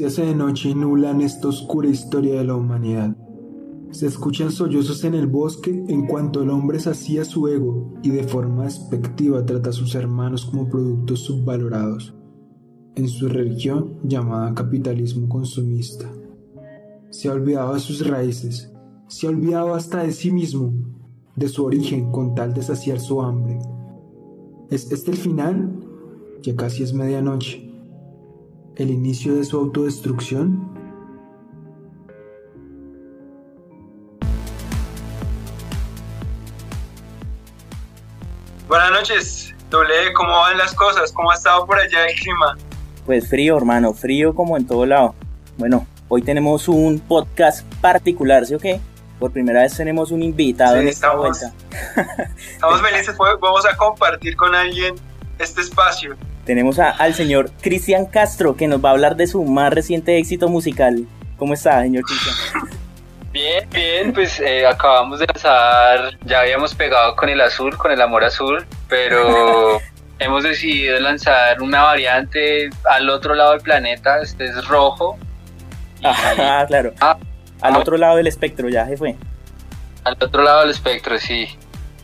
Se hace de noche y nublan esta oscura historia de la humanidad. Se escuchan sollozos en el bosque en cuanto el hombre sacía su ego y de forma despectiva trata a sus hermanos como productos subvalorados, en su religión llamada capitalismo consumista. Se ha olvidado de sus raíces, se ha olvidado hasta de sí mismo, de su origen con tal de saciar su hambre. ¿Es este el final? Ya casi es medianoche. ¿El inicio de su autodestrucción? Buenas noches, Doble, ¿cómo van las cosas? ¿Cómo ha estado por allá el clima? Pues frío, hermano, frío como en todo lado. Bueno, hoy tenemos un podcast particular, ¿sí o qué? Por primera vez tenemos un invitado en esta estamos, vuelta. estamos felices, pues, vamos a compartir con alguien este espacio. Tenemos a- al señor Cristian Castro, que nos va a hablar de su más reciente éxito musical. ¿Cómo está, señor Cristian? Bien, bien, pues eh, acabamos de lanzar, ya habíamos pegado con el azul, con el amor azul, pero hemos decidido lanzar una variante al otro lado del planeta, este es rojo, Ah, claro. Ah, Al ah. otro lado del espectro ya se fue. al otro lado del espectro, sí.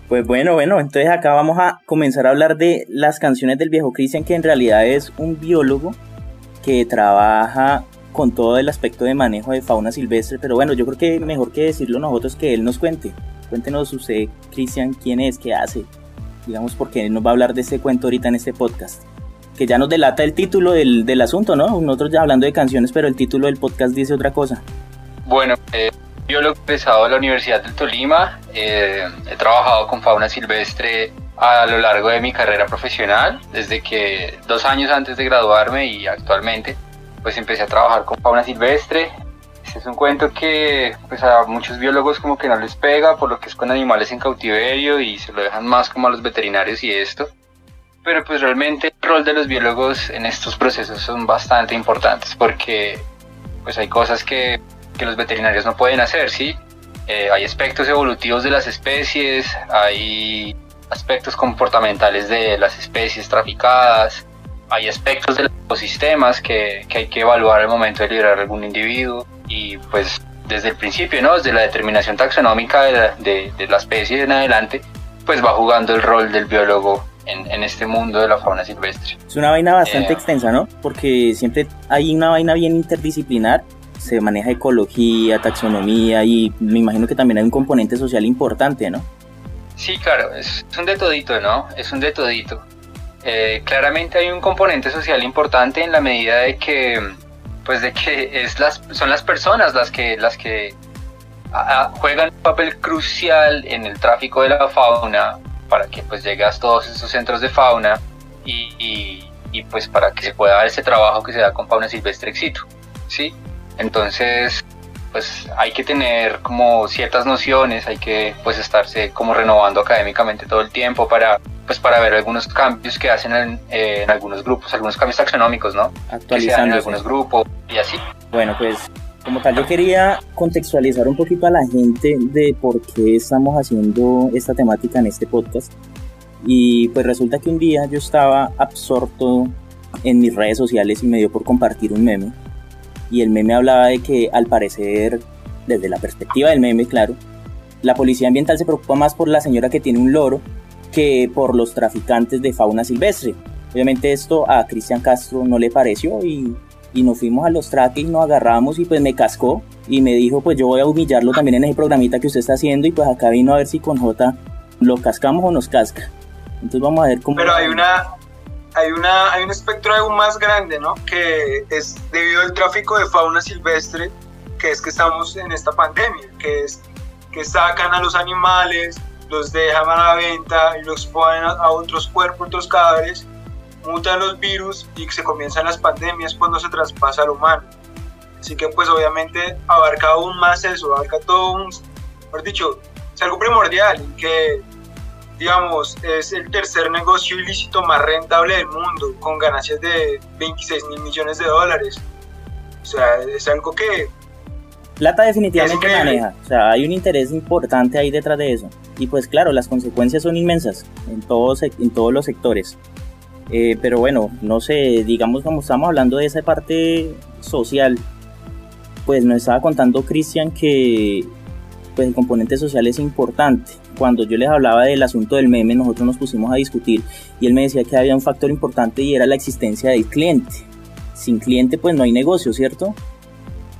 Pues bueno, bueno, entonces acá vamos a comenzar a hablar de las canciones del viejo Cristian, que en realidad es un biólogo que trabaja con todo el aspecto de manejo de fauna silvestre, pero bueno, yo creo que mejor que decirlo nosotros que él nos cuente. Cuéntenos usted, Cristian, quién es, qué hace, digamos, porque él nos va a hablar de este cuento ahorita en este podcast. Que ya nos delata el título del, del asunto, ¿no? Nosotros ya hablando de canciones, pero el título del podcast dice otra cosa. Bueno, eh, biólogo egresado de la Universidad del Tolima, eh, he trabajado con fauna silvestre a lo largo de mi carrera profesional, desde que dos años antes de graduarme y actualmente, pues empecé a trabajar con fauna silvestre. Este es un cuento que pues a muchos biólogos como que no les pega por lo que es con animales en cautiverio y se lo dejan más como a los veterinarios y esto. Pero pues realmente el rol de los biólogos en estos procesos son bastante importantes porque pues hay cosas que que los veterinarios no pueden hacer, ¿sí? Eh, hay aspectos evolutivos de las especies, hay aspectos comportamentales de las especies traficadas, hay aspectos de los ecosistemas que, que hay que evaluar al momento de liberar algún individuo y pues desde el principio, ¿no? Desde la determinación taxonómica de la, de, de la especie en adelante, pues va jugando el rol del biólogo en, en este mundo de la fauna silvestre. Es una vaina bastante Eh. extensa, ¿no? Porque siempre hay una vaina bien interdisciplinar. Se maneja ecología, taxonomía y me imagino que también hay un componente social importante, ¿no? Sí, claro, es, un de todito, ¿no? Es un de todito. Eh, claramente hay un componente social importante en la medida de que, pues de que es las, son las personas las que, las que a- juegan un papel crucial en el tráfico de la fauna para que pues llegue a todos esos centros de fauna y, y- y, pues para que se pueda dar ese trabajo que se da con fauna silvestre éxito, ¿sí? Entonces, pues hay que tener como ciertas nociones, hay que pues estarse como renovando académicamente todo el tiempo para pues para ver algunos cambios que hacen en, eh, en algunos grupos, algunos cambios taxonómicos, ¿no? En Actualizándose. algunos grupos y así. Bueno, pues como tal, yo quería contextualizar un poquito a la gente de por qué estamos haciendo esta temática en este podcast. Y pues resulta que un día yo estaba absorto en mis redes sociales y me dio por compartir un meme. Y el meme hablaba de que al parecer, desde la perspectiva del meme, claro, la policía ambiental se preocupa más por la señora que tiene un loro que por los traficantes de fauna silvestre. Obviamente esto a Cristian Castro no le pareció y y nos fuimos a los traques y nos agarramos y pues me cascó y me dijo pues yo voy a humillarlo también en ese programita que usted está haciendo y pues acá vino a ver si con J lo cascamos o nos casca. Entonces vamos a ver cómo... Pero hay una, hay una, hay un espectro aún más grande, ¿no? Que es debido al tráfico de fauna silvestre, que es que estamos en esta pandemia, que es que sacan a los animales, los dejan a la venta y los ponen a, otros cuerpos, otros cadáveres, mutan los virus y se comienzan las pandemias cuando se traspasa al humano. Así que pues obviamente abarca aún más eso, abarca todo un, mejor dicho, es algo primordial que digamos, es el tercer negocio ilícito más rentable del mundo, con ganancias de 26 mil millones de dólares. O sea, es algo que Plata definitivamente maneja, o sea, hay un interés importante ahí detrás de eso. Y pues claro, las consecuencias son inmensas en todos, en todos los sectores. Eh, pero bueno, no sé, digamos como estamos hablando de esa parte social. Pues nos estaba contando Cristian que pues el componente social es importante. Cuando yo les hablaba del asunto del meme, nosotros nos pusimos a discutir y él me decía que había un factor importante y era la existencia del cliente. Sin cliente pues no hay negocio, ¿cierto?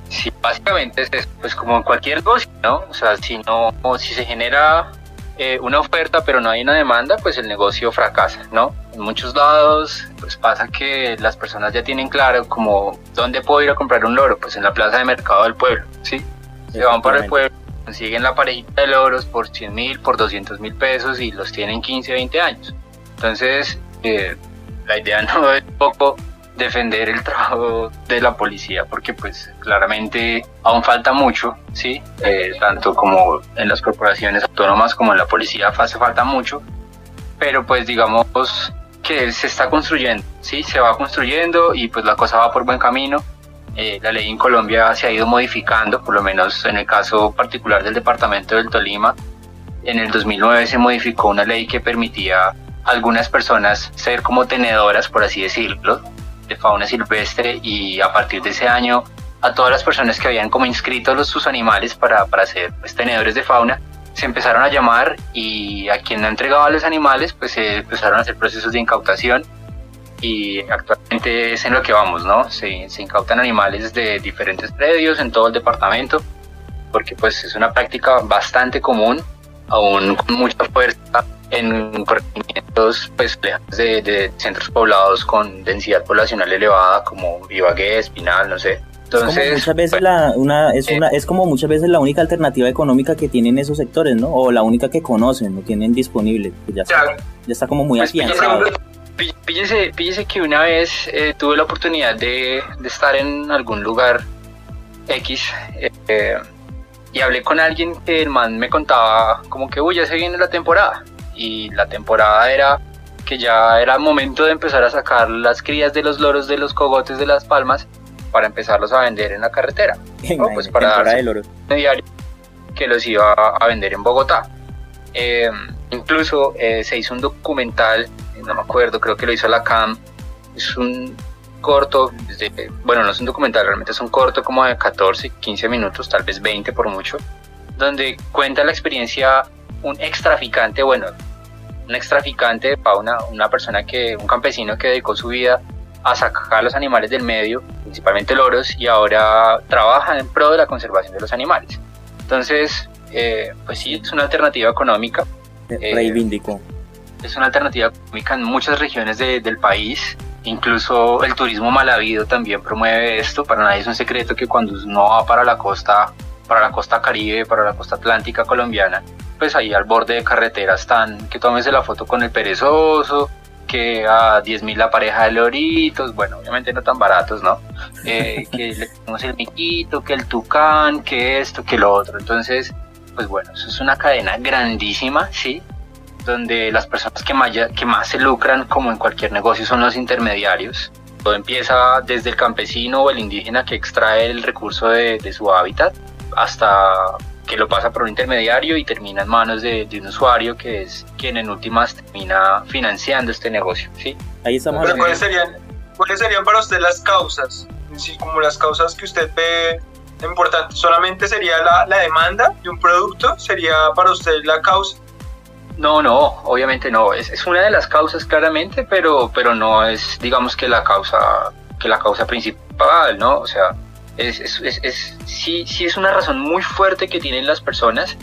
Sí, básicamente es pues como en cualquier negocio, ¿no? O sea, si no, si se genera eh, una oferta pero no hay una demanda, pues el negocio fracasa, ¿no? En muchos lados, pues pasa que las personas ya tienen claro como dónde puedo ir a comprar un loro, pues en la plaza de mercado del pueblo, ¿sí? Se van para el pueblo, consiguen la parejita de loros por 100 mil, por 200 mil pesos y los tienen 15, 20 años. Entonces, eh, la idea no es poco defender el trabajo de la policía porque pues claramente aún falta mucho, ¿sí? Eh, tanto como en las corporaciones autónomas como en la policía hace falta mucho, pero pues digamos que se está construyendo, ¿sí? Se va construyendo y pues la cosa va por buen camino. Eh, la ley en Colombia se ha ido modificando, por lo menos en el caso particular del departamento del Tolima. En el 2009 se modificó una ley que permitía a algunas personas ser como tenedoras, por así decirlo, de fauna silvestre y a partir de ese año a todas las personas que habían como inscrito los, sus animales para, para ser pues, tenedores de fauna se empezaron a llamar y a quien no entregaba los animales pues se empezaron a hacer procesos de incautación y actualmente es en lo que vamos, ¿no? Se, se incautan animales de diferentes predios en todo el departamento porque pues es una práctica bastante común, aún con mucha fuerza en corregimientos pues, de, de, centros poblados con densidad poblacional elevada como Ibagué, Espinal, no sé. Entonces, muchas veces pues, la, una, es, una, es como muchas veces la única alternativa económica que tienen esos sectores, ¿no? O la única que conocen, no tienen disponible. Pues ya, está, ya está como muy pues afianzado. Píllese, píllese, que una vez eh, tuve la oportunidad de, de, estar en algún lugar X eh, y hablé con alguien que el man me contaba como que, uy, ya se viene la temporada y la temporada era que ya era momento de empezar a sacar las crías de los loros de los cogotes de las palmas para empezarlos a vender en la carretera. pues para dar un diario que los iba a vender en Bogotá. Eh, incluso eh, se hizo un documental, no me acuerdo, creo que lo hizo la CAM, es un corto, bueno, no es un documental, realmente es un corto como de 14, 15 minutos, tal vez 20 por mucho, donde cuenta la experiencia un ex traficante, bueno, un ex traficante de fauna, una persona que, un campesino que dedicó su vida a sacar los animales del medio, principalmente loros, y ahora trabaja en pro de la conservación de los animales. Entonces, eh, pues sí, es una alternativa económica. Eh, Reivindico. Es una alternativa económica en muchas regiones del país. Incluso el turismo mal habido también promueve esto. Para nadie es un secreto que cuando uno va para la costa, para la costa caribe, para la costa atlántica colombiana, pues ahí al borde de carretera están, que tómese la foto con el perezoso, que a 10.000 la pareja de loritos, bueno, obviamente no tan baratos, ¿no? Eh, que le tenemos el miquito, que el tucán, que esto, que lo otro. Entonces, pues bueno, eso es una cadena grandísima, ¿sí? Donde las personas que más, que más se lucran, como en cualquier negocio, son los intermediarios. Todo empieza desde el campesino o el indígena que extrae el recurso de, de su hábitat hasta que lo pasa por un intermediario y termina en manos de, un usuario que es quien en últimas termina financiando este negocio. ¿sí? Ahí estamos Pero ¿cuáles serían, ¿cuáles serían para usted las causas? Sí, como las causas que usted ve importantes. ¿Solamente sería la, la demanda de un producto? ¿Sería para usted la causa? No, no, obviamente no. Es, es, una de las causas claramente, pero, pero no es, digamos que la causa, que la causa principal, ¿no? O sea, es, es, es, sí, sí es una razón muy fuerte que tienen las personas,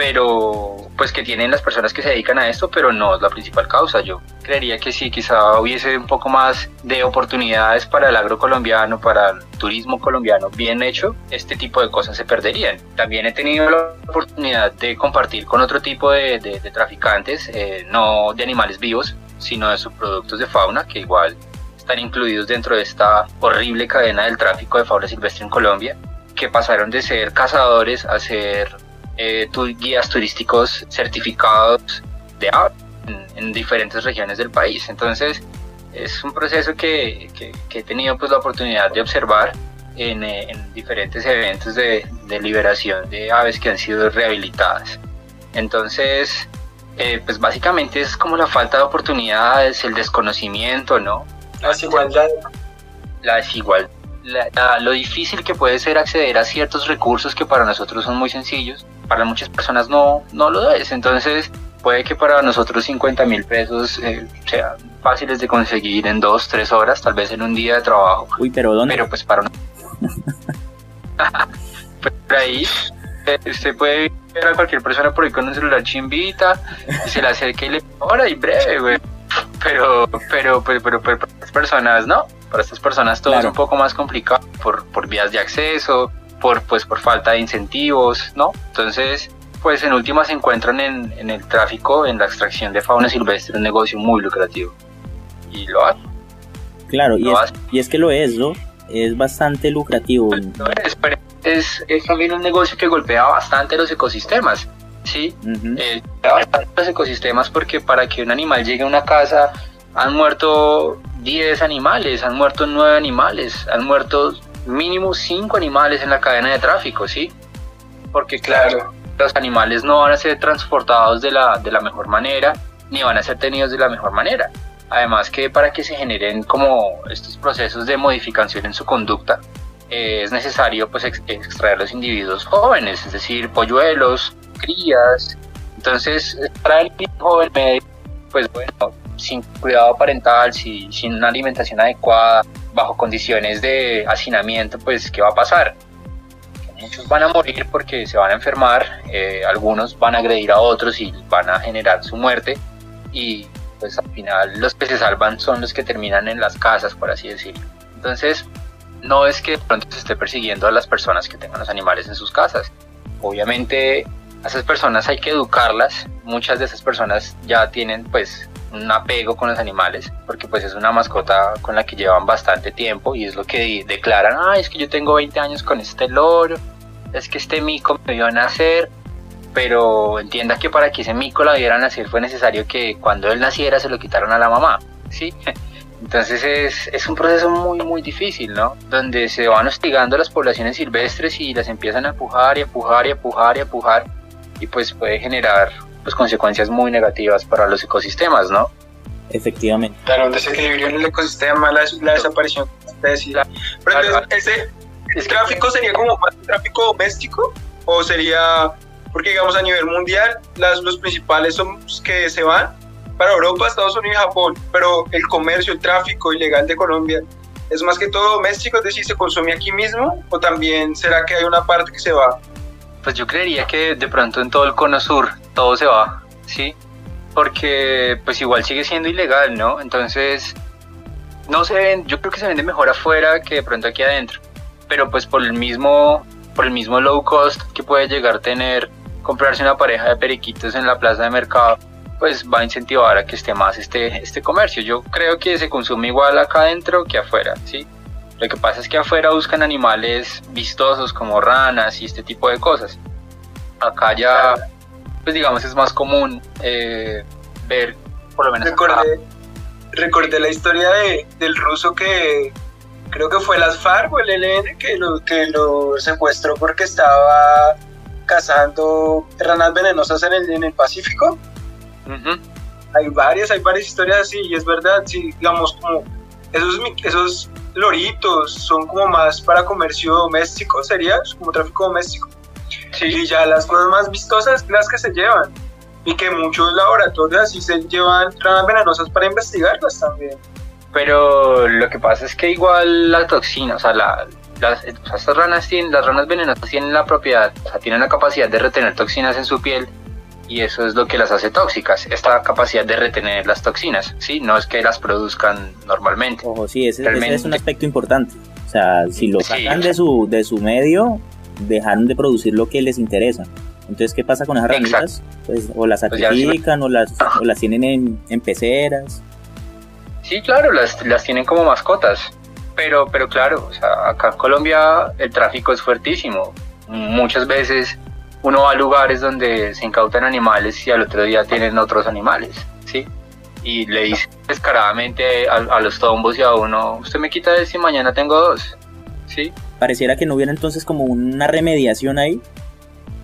pero pues que tienen las personas que se dedican a esto, pero no es la principal causa. Yo creería que sí, quizá hubiese un poco más de oportunidades para el agro colombiano, para el turismo colombiano bien hecho, este tipo de cosas se perderían. También he tenido la oportunidad de compartir con otro tipo de, de, traficantes, eh, no de animales vivos, sino de subproductos de fauna, que igual están incluidos dentro de esta horrible cadena del tráfico de fauna silvestre en Colombia, que pasaron de ser cazadores a ser eh, guías turísticos certificados de ave en, diferentes regiones del país. Entonces, es un proceso que, he tenido pues, la oportunidad de observar en, eh, diferentes eventos de, liberación de aves que han sido rehabilitadas. Entonces, eh, pues básicamente es como la falta de oportunidades, el desconocimiento, ¿no? La desigualdad. La desigualdad, lo difícil que puede ser acceder a ciertos recursos que para nosotros son muy sencillos, para muchas personas no, no lo es. Entonces, puede que para nosotros 50 mil pesos eh, sean fáciles de conseguir en dos, tres horas, tal vez en un día de trabajo. Uy, pero ¿dónde? Pero pues para por ahí eh, usted puede ver a cualquier persona por ahí con un celular chimbita y se le acerca y le ahora y breve, güey. Pero, pero, pero, pero, para estas personas no. Para estas personas todo es un poco más complicado por, por vías de acceso, por, pues, por falta de incentivos, ¿no? Entonces, pues en última se encuentran en, en el tráfico, en la extracción de fauna silvestre, un negocio muy lucrativo. Y lo hacen. Claro, y, es, y es que lo es, ¿no? Es bastante lucrativo. es, es, es, también un negocio que golpea bastante los ecosistemas. ¿sí? Eh, los ecosistemas porque para que un animal llegue a una casa han muerto 10 animales, han muerto 9 animales, han muerto mínimo 5 animales en la cadena de tráfico, ¿sí? Porque claro, los animales no van a ser transportados de la, de la mejor manera, ni van a ser tenidos de la mejor manera. Además que para que se generen como estos procesos de modificación en su conducta, eh, es necesario pues extraer los individuos jóvenes, es decir, polluelos, crías. Entonces, para el joven medio, pues bueno, sin cuidado parental, si, sin una alimentación adecuada, bajo condiciones de hacinamiento, pues ¿qué va a pasar? Muchos van a morir porque se van a enfermar, eh, algunos van a agredir a otros y van a generar su muerte y pues al final los que se salvan son los que terminan en las casas, por así decirlo. Entonces, no es que de pronto se esté persiguiendo a las personas que tengan los animales en sus casas. Obviamente a esas personas hay que educarlas. Muchas de esas personas ya tienen pues un apego con los animales porque pues es una mascota con la que llevan bastante tiempo y es lo que declaran, ah, es que yo tengo 20 años con este loro, es que este mico me vio nacer, pero entienda que para que ese mico la viera nacer fue necesario que cuando él naciera se lo quitaron a la mamá, ¿sí? Entonces es, es, un proceso muy muy difícil, ¿no? Donde se van hostigando las poblaciones silvestres y las empiezan a empujar y empujar y empujar y empujar y pues puede generar pues consecuencias muy negativas para los ecosistemas, ¿no? Efectivamente. Claro, un desequilibrio en el ecosistema, la, la desaparición de Pero entonces, ¿ese tráfico sería como más tráfico doméstico o sería, porque digamos a nivel mundial, las, los principales son los que se van para Europa, Estados Unidos y Japón, pero el comercio, el tráfico ilegal de Colombia es más que todo doméstico, es decir, se consume aquí mismo o también será que hay una parte que se va pues yo creería que de pronto en todo el cono sur todo se va, ¿sí? Porque pues igual sigue siendo ilegal, ¿no? Entonces, no se ven, yo creo que se vende mejor afuera que de pronto aquí adentro. Pero pues por el mismo, por el mismo low cost que puede llegar a tener comprarse una pareja de periquitos en la plaza de mercado, pues va a incentivar a que esté más este, este comercio. Yo creo que se consume igual acá adentro que afuera, ¿sí? Lo que pasa es que afuera buscan animales vistosos como ranas y este tipo de cosas. Acá ya, pues digamos, es más común eh, ver, por lo menos. Recordé, recordé la historia de, del ruso que creo que fue las FARC o el ELN que lo, que lo secuestró porque estaba cazando ranas venenosas en el, en el Pacífico. Hay varias, hay varias historias así, y es verdad, sí, digamos, como esos, esos loritos son como más para comercio doméstico, sería como tráfico doméstico. Sí. Y ya las cosas más vistosas las que se llevan. Y que muchos laboratorios así se llevan ranas venenosas para investigarlas también. Pero lo que pasa es que igual la toxina, o sea, la, las, estas ranas tienen, las ranas venenosas tienen la propiedad, o sea, tienen la capacidad de retener toxinas en su piel y eso es lo que las hace tóxicas, esta capacidad de retener las toxinas, ¿sí? No es que las produzcan normalmente. Ojo, sí, ese, es un aspecto importante. O sea, si lo sacan de, su, de su medio, dejaron de producir lo que les interesa. Entonces, ¿qué pasa con esas ranitas? Pues o las pues sacrifican o, las, o las tienen en, en peceras. Sí, claro, las, las tienen como mascotas. Pero, pero claro, o sea, acá en Colombia el tráfico es fuertísimo. Muchas veces uno va a lugares donde se incautan animales y al otro día tienen otros animales, ¿sí? Y le dice descaradamente a, los tombos y a uno, usted me quita de y mañana tengo dos, ¿sí? Pareciera que no hubiera entonces como una remediación ahí.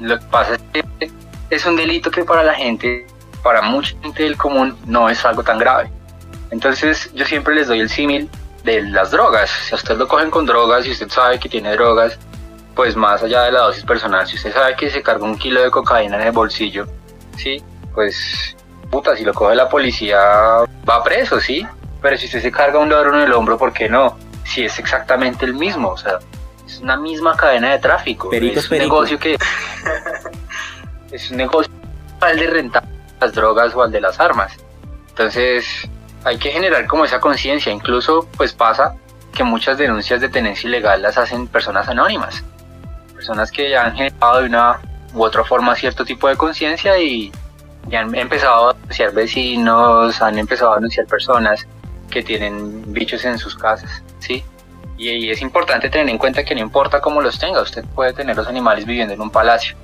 Lo que pasa es que es un delito que para la gente, para mucha gente del común, no es algo tan grave. Entonces yo siempre les doy el símil de las drogas. Si a usted lo cogen con drogas y usted sabe que tiene drogas, pues más allá de la dosis personal, si usted sabe que se carga un kilo de cocaína en el bolsillo, sí, pues puta, si lo coge la policía va preso, sí, pero si usted se carga un ladrón en el hombro, ¿por qué no? Si es exactamente el mismo, o sea, es una misma cadena de tráfico, es un negocio que es un negocio al de rentar las drogas o al de las armas. Entonces, hay que generar como esa conciencia, incluso pues pasa que muchas denuncias de tenencia ilegal las hacen personas anónimas personas que ya han generado de una u otra forma cierto tipo de conciencia y, han empezado a denunciar vecinos, han empezado a denunciar personas que tienen bichos en sus casas, ¿sí? Y, es importante tener en cuenta que no importa cómo los tenga, usted puede tener los animales viviendo en un palacio,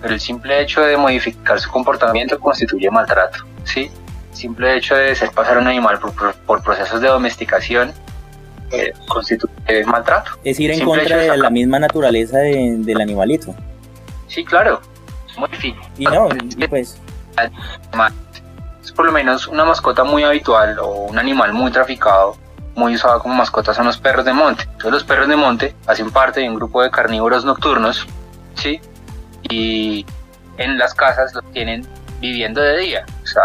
pero el simple hecho de modificar su comportamiento constituye maltrato, ¿sí? El simple hecho de hacer pasar un animal por procesos de domesticación eh, constituye maltrato. Es ir en contra de la misma naturaleza del animalito. Sí, claro. Y no, pues. Es por lo menos una mascota muy habitual o un animal muy traficado, muy usado como mascota son los perros de monte. Entonces, los perros de monte hacen parte de un grupo de carnívoros nocturnos, ¿sí? Y en las casas los tienen viviendo de día. O sea,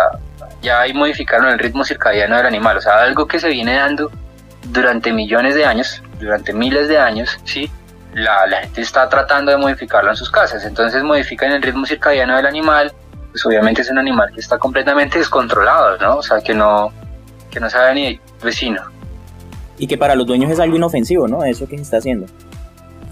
ya ahí modificaron el ritmo circadiano del animal. O sea, algo que se viene dando durante millones de años, durante miles de años, ¿sí? La, la, gente está tratando de modificarlo en sus casas. Entonces modifican el ritmo circadiano del animal. Pues obviamente es un animal que está completamente descontrolado, ¿no? O sea, que no, que no sabe ni vecino. Y que para los dueños es algo inofensivo, ¿no? Eso que se está haciendo.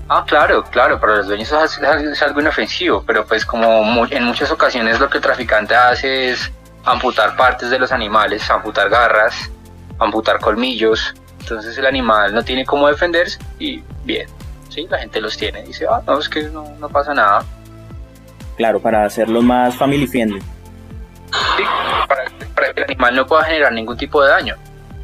Ah, claro, claro, para los dueños es, es algo inofensivo, pero pues como en muchas ocasiones lo que el traficante hace es amputar partes de los animales, amputar garras, amputar colmillos, entonces el animal no tiene cómo defenderse y bien, sí, la gente los tiene y dice, ah, no, es que no, no pasa nada. Claro, para hacerlo más family friendly. Sí, para, que el animal no pueda generar ningún tipo de daño.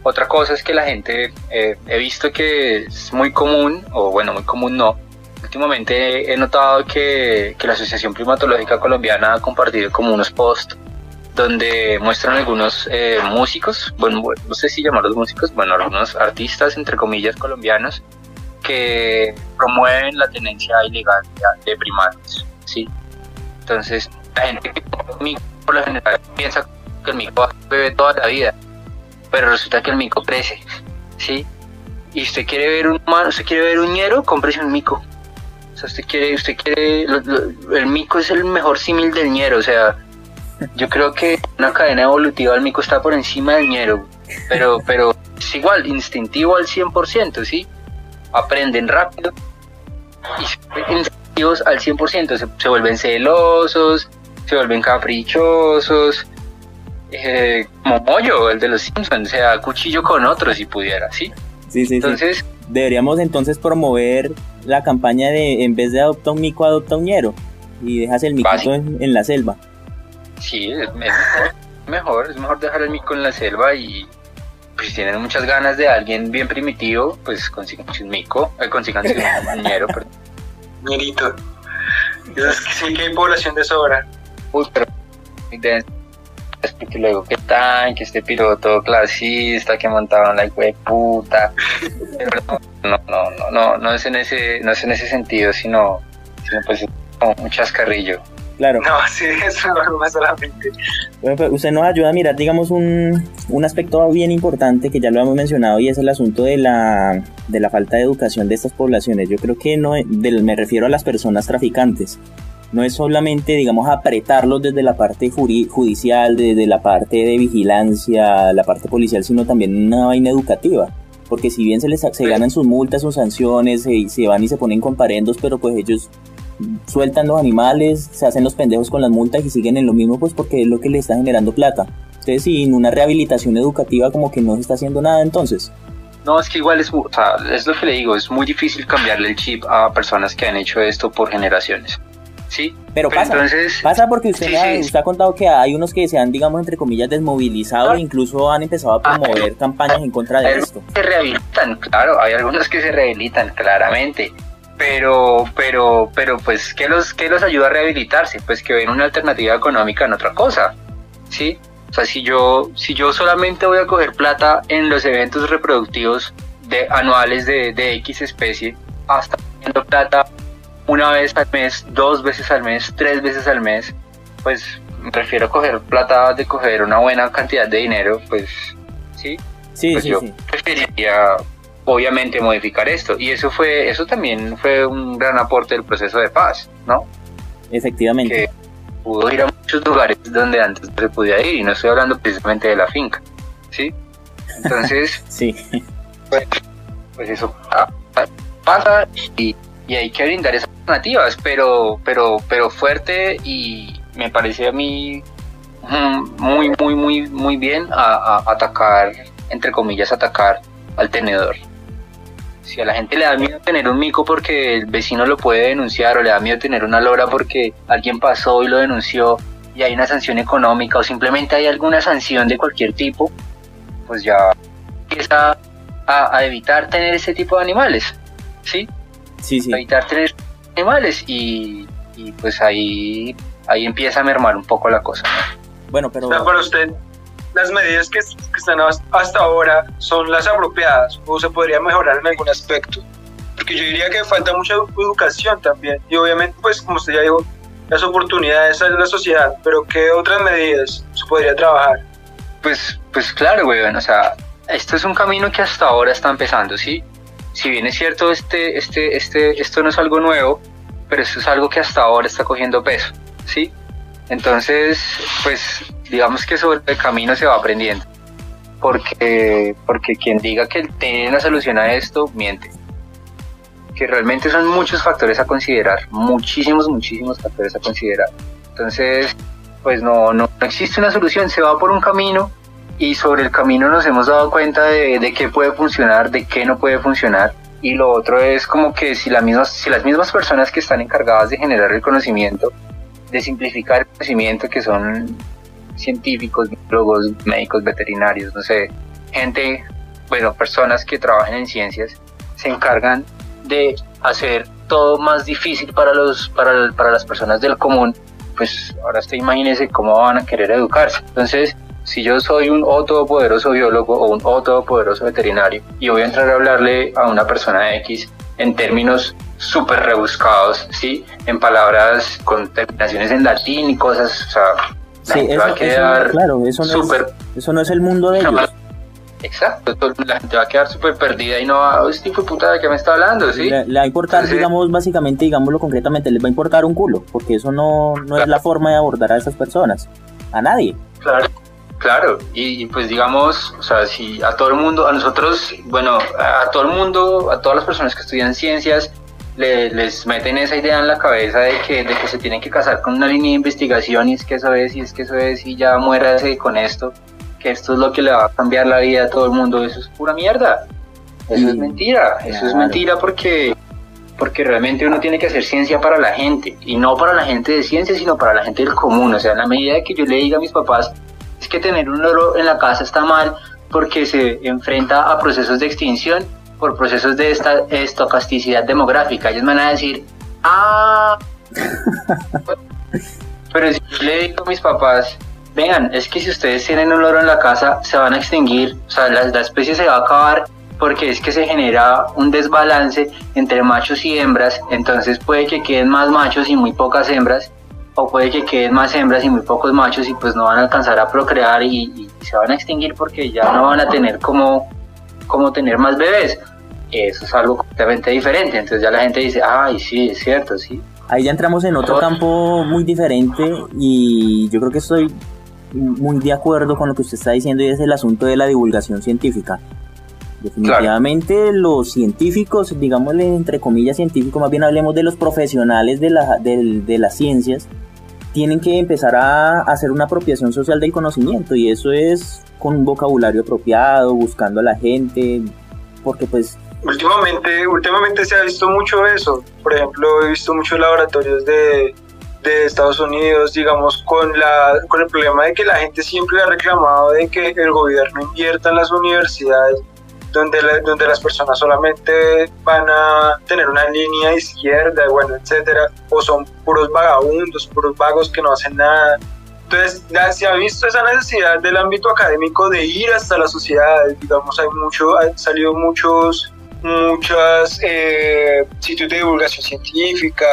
Otra cosa es que la gente, eh, he visto que es muy común, o bueno, muy común no, últimamente he notado que, que la Asociación Primatológica Colombiana ha compartido como unos posts donde muestran algunos eh, músicos, bueno, no sé si llamarlos músicos, bueno, algunos artistas, entre comillas, colombianos, que promueven la tenencia ilegal de primates, ¿sí? Entonces, la gente que por lo general, piensa que el mico bebe toda la vida, pero resulta que el mico crece, ¿sí? Y usted quiere ver un humano, usted quiere ver un ñero, cómprese un mico. O sea, usted quiere, usted quiere, el mico es el mejor símil del ñero, o sea, yo creo que una cadena evolutiva del mico está por encima del ñero, pero, pero es igual, instintivo al 100%, ¿sí? Aprenden rápido y instintivos al 100%, se, se vuelven celosos, se vuelven caprichosos, eh, como Moyo, el de los Simpsons, o sea, cuchillo con otro si pudiera, ¿sí? Sí, sí, entonces, Deberíamos entonces promover la campaña de en vez de adopta un mico, adopta un ñero y dejas el mico en la selva. Sí, es mejor, es mejor, dejar el mico en la selva y pues si tienen muchas ganas de alguien bien primitivo, pues consigan un mico, eh, consigan un ñero, perdón. Es que sí que hay población de sobra. Uy, pero porque luego que tan, que este piloto clasista que montaban la hijo de puta. no, no, no, no, no es en ese, no es en ese sentido, sino, sino pues como un chascarrillo. Claro. No, sí, eso no es solamente. Bueno, pues usted nos ayuda a mirar, digamos, un, un, aspecto bien importante que ya lo hemos mencionado y es el asunto de la, de la falta de educación de estas poblaciones. Yo creo que no, me refiero a las personas traficantes. No es solamente, digamos, apretarlos desde la parte judicial, desde la parte de vigilancia, la parte policial, sino también una vaina educativa porque si bien se les se ganan sus multas, sus sanciones, se, se van y se ponen comparendos, pero pues ellos sueltan los animales, se hacen los pendejos con las multas y siguen en lo mismo pues porque es lo que le está generando plata. Entonces sin una rehabilitación educativa como que no se está haciendo nada entonces. No, es que igual es, o sea, es lo que le digo, es muy difícil cambiarle el chip a personas que han hecho esto por generaciones. Sí, pero, pasa, entonces, pasa porque usted, ha, contado que hay unos que se han, digamos, entre comillas, desmovilizado e incluso han empezado a promover campañas en contra de esto. Se rehabilitan, claro, hay algunos que se rehabilitan, claramente, pero, pero, pero, pues, ¿qué los, qué los ayuda a rehabilitarse? Pues que ven una alternativa económica en otra cosa, ¿sí? O sea, si yo, si yo solamente voy a coger plata en los eventos reproductivos de anuales de, de X especie hasta teniendo plata una vez al mes, dos veces al mes, tres veces al mes, pues prefiero coger plata de coger una buena cantidad de dinero, pues sí. Sí, pues sí, yo sí. preferiría obviamente modificar esto y eso fue eso también fue un gran aporte del proceso de paz, ¿no? Efectivamente. Que pudo ir a muchos lugares donde antes no se podía ir y no estoy hablando precisamente de la finca, ¿sí? Entonces, Sí. pues eso pa- pa- pasa y, y hay que brindar esas alternativas, pero, pero, pero fuerte y me parece a mí mm, muy, muy, muy, muy bien a, a atacar, entre comillas, atacar al tenedor. Si a la gente le da miedo tener un mico porque el vecino lo puede denunciar o le da miedo tener una lora porque alguien pasó y lo denunció y hay una sanción económica o simplemente hay alguna sanción de cualquier tipo, pues ya empieza a, a evitar tener ese tipo de animales, ¿sí? Sí, sí. Evitar tener animales y, y pues ahí, ahí empieza a mermar un poco la cosa. Bueno, pero O sea, para usted, las medidas que, están has- hasta ahora son las apropiadas o se podría mejorar en algún aspecto. Porque yo diría que falta mucha educación también. Y obviamente, pues, como usted ya dijo, las oportunidades de la sociedad. Pero ¿qué otras medidas se podría trabajar? Pues, pues claro, weón, o sea, esto es un camino que hasta ahora está empezando, ¿sí? Si bien es cierto, este, este, este, esto no es algo nuevo, pero esto es algo que hasta ahora está cogiendo peso, ¿sí? Entonces, pues, digamos que sobre el camino se va aprendiendo. Porque, porque quien diga que tiene una solución a esto, miente. Que realmente son muchos factores a considerar, muchísimos, muchísimos factores a considerar. Entonces, pues no, no, no existe una solución, se va por un camino y sobre el camino nos hemos dado cuenta de, de qué puede funcionar, de qué no puede funcionar. Y lo otro es como que si, la misma, si las mismas personas que están encargadas de generar el conocimiento, de simplificar el conocimiento, que son científicos, biólogos, médicos, veterinarios, no sé, gente, bueno, personas que trabajan en ciencias, se encargan de hacer todo más difícil para, los, para, para las personas del común, pues ahora usted imagínese cómo van a querer educarse. Entonces, si yo soy un o todopoderoso biólogo o un o todopoderoso veterinario y voy a entrar a hablarle a una persona X en términos súper rebuscados, ¿sí? En palabras con terminaciones en latín y cosas, o sea, Sí, eso, va a eso- quedar claro, eso no, súper es, eso no es el mundo de ellos. Exacto, la gente va a quedar súper perdida y no va, "Oh, este hijo de puta de qué me está hablando, ¿sí? Le, le va a importar, Entonces- digamos, básicamente, digámoslo concretamente, les va a importar un culo, porque eso no, no es la forma de abordar a esas personas. A nadie. Claro, claro, y, y pues digamos, o sea, si a todo el mundo, a nosotros, bueno, a, todo el mundo, a todas las personas que estudian ciencias, le- les meten esa idea en la cabeza de que, de que se tienen que casar con una línea de investigación y es que eso es, y es que eso es, y ya muérase con esto, que esto es lo que le va a cambiar la vida a todo el mundo, eso es pura mierda. Eso es mentira, eso es mentira porque porque realmente uno tiene que hacer ciencia para la gente y no para la gente de ciencia sino para la gente del común. O sea en la medida que yo le diga a mis papás es que tener un loro en la casa está mal porque se enfrenta a procesos de extinción por procesos de esta estocasticidad demográfica. Ellos me van a decir ah pero si yo le digo a mis papás vengan, es que si ustedes tienen un loro en la casa, se van a extinguir, o sea, la, la especie se va a acabar porque es que se genera un desbalance entre machos y hembras, entonces puede que queden más machos y muy pocas hembras, o puede que queden más hembras y muy pocos machos y pues no van a alcanzar a procrear y, y se van a extinguir porque ya no van a tener como, como tener más bebés. Eso es algo completamente diferente, entonces ya la gente dice, ay, sí, es cierto, sí, Ahí ya entramos en otro campo muy diferente y yo creo que estoy muy de acuerdo con lo que usted está diciendo y es el asunto de la divulgación científica. Definitivamente los científicos, digámosle entre comillas científicos, más bien hablemos de los profesionales de, la, de, de las ciencias, tienen que empezar a hacer una apropiación social del conocimiento y eso es con un vocabulario apropiado, buscando a la gente, porque pues Últimamente, últimamente se ha visto mucho eso. Por ejemplo, he visto muchos laboratorios de, de Estados Unidos, digamos, con, la, con el problema de que la gente siempre ha reclamado de que el gobierno invierta en las universidades, donde, la, donde las personas solamente van a tener una línea izquierda, bueno, etcétera, o son puros vagabundos, puros vagos que no hacen nada. Entonces, ya se ha visto esa necesidad del ámbito académico de ir hasta la sociedad, digamos, hay mucho, han salido muchos, muchos eh, sitios de divulgación científica,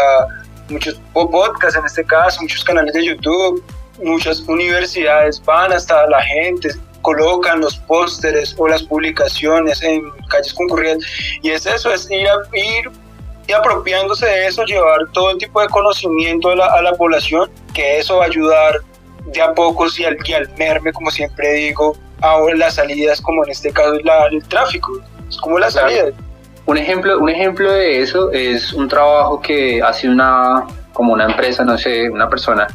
muchos podcasts en este caso, muchos canales de YouTube, muchas universidades van hasta la gente, colocan los pósteres o las publicaciones en calles concurridas y es eso, es ir, a, ir y apropiándose de eso, llevar todo el tipo de conocimiento a la, a la población, que eso va a ayudar de a poco y al, y al merme, como siempre digo, a las salidas, como en este caso la, el tráfico, es como la salida. Un ejemplo, un ejemplo de eso es un trabajo que hace una, como una empresa, no sé, una persona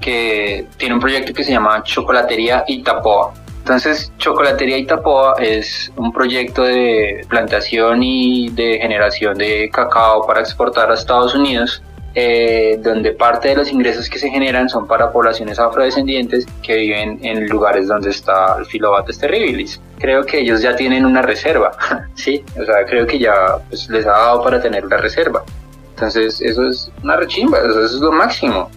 que tiene un proyecto que se llama Chocolatería Itapoa entonces, Chocolatería Itapoa es un proyecto de plantación y de generación de cacao para exportar a Estados Unidos, eh, donde parte de los ingresos que se generan son para poblaciones afrodescendientes que viven en lugares donde está el Filobates terribilis. Creo que ellos ya tienen una reserva, ¿sí? O sea, creo que ya pues, les ha dado para tener una reserva. Entonces, eso es una rechimba, eso es lo máximo.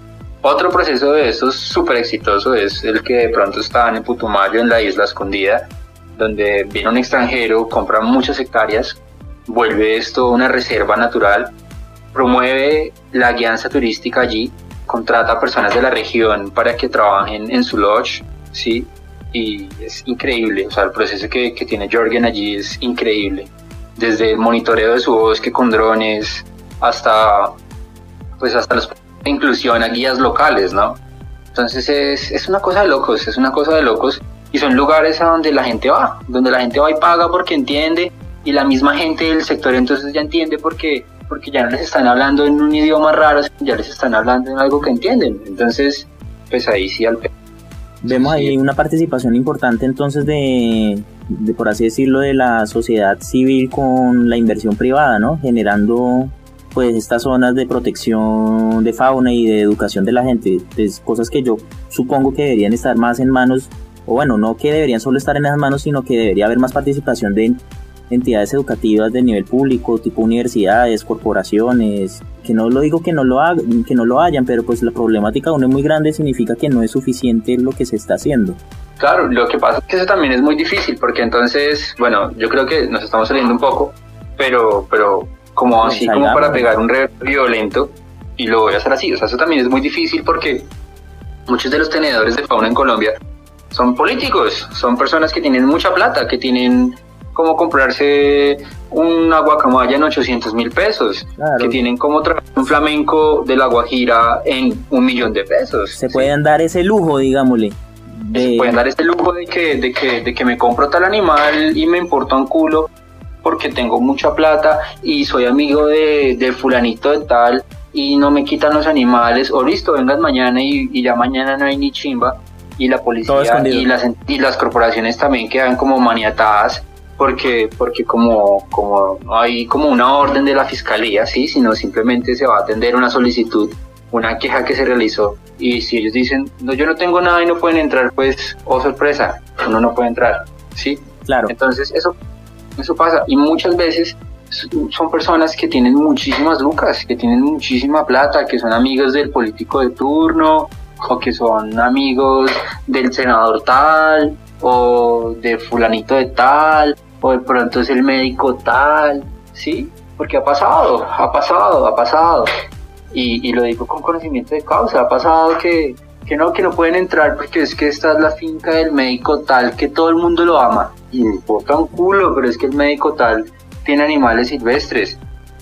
Otro proceso de estos súper exitoso es el que de pronto está en Putumayo, en la isla escondida, donde viene un extranjero, compra muchas hectáreas, vuelve esto una reserva natural, promueve la guianza turística allí, contrata a personas de la región para que trabajen en su lodge, ¿sí? Y es increíble, o sea, el proceso que, que tiene Jorgen allí es increíble. Desde el monitoreo de su bosque con drones hasta, pues hasta los inclusión a guías locales, ¿no? Entonces es, es una cosa de locos, es una cosa de locos y son lugares a donde la gente va, donde la gente va y paga porque entiende y la misma gente del sector entonces ya entiende porque, porque ya no les están hablando en un idioma raro, ya les están hablando en algo que entienden. Entonces, pues ahí sí al Vemos ahí una participación importante entonces de, de, por así decirlo, de la sociedad civil con la inversión privada, ¿no? Generando pues estas zonas de protección de fauna y de educación de la gente, es cosas que yo supongo que deberían estar más en manos, o bueno, no que deberían solo estar en esas manos, sino que debería haber más participación de entidades educativas de nivel público, tipo universidades, corporaciones, que no lo digo que no lo, hagan, que no lo hayan, pero pues la problemática aún es muy grande, significa que no es suficiente lo que se está haciendo. Claro, lo que pasa es que eso también es muy difícil, porque entonces, bueno, yo creo que nos estamos saliendo un poco, pero, pero como así como para pegar un re violento y lo voy a hacer así. O sea, eso también es muy difícil porque muchos de los tenedores de fauna en Colombia son políticos, son personas que tienen mucha plata, que tienen como comprarse una guacamaya en 800 mil pesos, que tienen como un flamenco de la Guajira en un millón de pesos. Se pueden dar ese lujo, digámosle. Se pueden dar ese lujo de que, de, que, de que me compro tal animal y me importa un culo porque tengo mucha plata y soy amigo de, fulanito de tal y no me quitan los animales, o listo, vengas mañana y, ya mañana no hay ni chimba, y la policía y las, y las corporaciones también quedan como maniatadas porque porque como como hay como una orden de la fiscalía sí sino simplemente se va a atender una solicitud una queja que se realizó y si ellos dicen no yo no tengo nada y no pueden entrar pues oh sorpresa uno no puede entrar sí claro. Entonces eso eso pasa. Y muchas veces son personas que tienen muchísimas lucas, que tienen muchísima plata, que son amigos del político de turno, o que son amigos del senador tal, o de fulanito de tal, o de pronto es el médico tal, ¿sí? Porque ha pasado, ha pasado, ha pasado. Y, y lo digo con conocimiento de causa, ha pasado que, que no, que no pueden entrar porque es que esta es la finca del médico tal, que todo el mundo lo ama. Y me importa un culo, pero es que el médico tal tiene animales silvestres.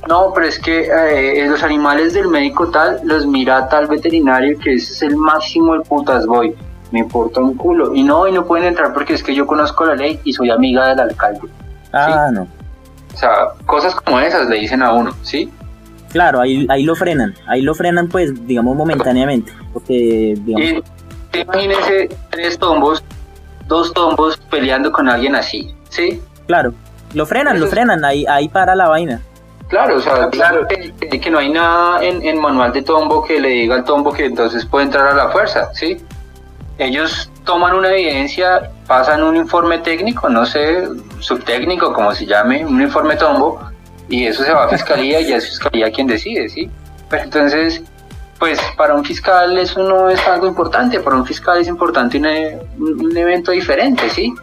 No, pero es que eh, los animales del médico tal los mira tal veterinario que ese es el máximo del putas voy. Me importa un culo. Y no, y no pueden entrar porque es que yo conozco la ley y soy amiga del alcalde. Ah, no. O sea, cosas como esas le dicen a uno, ¿sí? Claro, ahí, ahí lo frenan, ahí lo frenan pues, digamos, momentáneamente, porque, digamos... imagínense tres tombos, dos tombos peleando con alguien así, ¿sí? Claro, lo frenan, lo frenan, ahí, ahí para la vaina. Claro, o sea, claro que, que no hay nada en, en, manual de tombo que le diga al tombo que entonces puede entrar a la fuerza, ¿sí? Ellos toman una evidencia, pasan un informe técnico, no sé, subtécnico, como se llame, un informe tombo, y eso se va a fiscalía y es fiscalía quien decide, ¿sí? Pero entonces, pues para un fiscal eso no es algo importante, para un fiscal es importante un, evento diferente, ¿sí?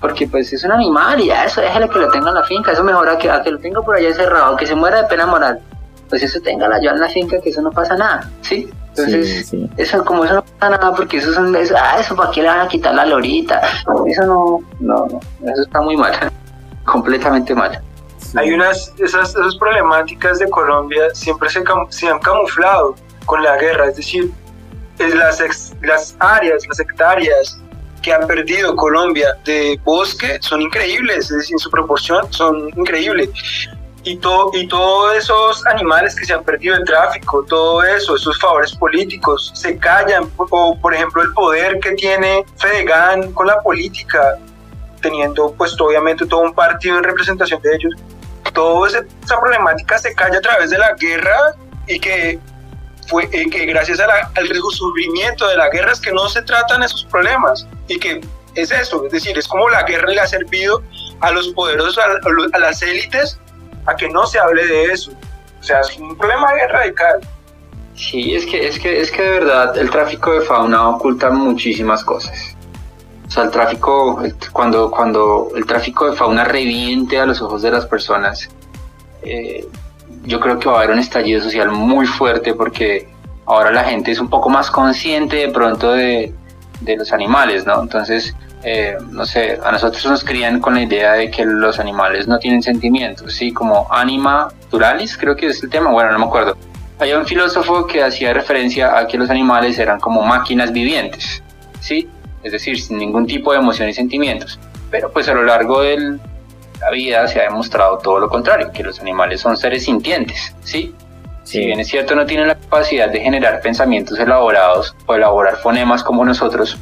Porque pues es un animal y eso déjale que lo tenga en la finca, eso mejora que, a que lo tenga por allá encerrado, que se muera de pena moral, pues eso tenga la en la finca, que eso no pasa nada, ¿sí? Entonces, eso como eso no pasa nada porque eso son, eso, ah, eso para qué le van a quitar la lorita, eso no, no, no eso está muy mal, completamente mal. Hay unas, esas, esas problemáticas de Colombia siempre se, se han camuflado con la guerra, es decir, las, las áreas, las hectáreas que ha perdido Colombia de bosque son increíbles, es decir, en su proporción son increíbles. Y, todo, y todos esos animales que se han perdido en tráfico, todo eso, esos favores políticos, se callan, o por ejemplo el poder que tiene Fedegan con la política, teniendo pues obviamente todo un partido en representación de ellos, toda esa problemática se calla a través de la guerra y que fue eh, que gracias al resurgimiento de la guerra es que no se tratan esos problemas y que es eso, es decir, es como la guerra le ha servido a los poderosos, a, las élites, a que no se hable de eso. O sea, es un problema radical. Sí, es que, es que, es que de verdad el tráfico de fauna oculta muchísimas cosas. Sea, el tráfico, cuando, cuando el tráfico de fauna reviente a los ojos de las personas, eh, yo creo que va a haber un estallido social muy fuerte porque ahora la gente es un poco más consciente de pronto de, de los animales, ¿no? Entonces, eh, no sé, a nosotros nos crían con la idea de que los animales no tienen sentimientos, ¿sí? Como anima duralis, creo que es el tema, bueno, no me acuerdo. Hay un filósofo que hacía referencia a que los animales eran como máquinas vivientes, ¿sí? Es decir, sin ningún tipo de emoción y sentimientos. Pero pues a lo largo del, la vida se ha demostrado todo lo contrario, que los animales son seres sintientes, ¿sí? Si bien es cierto no tienen la capacidad de generar pensamientos elaborados o elaborar fonemas como nosotros,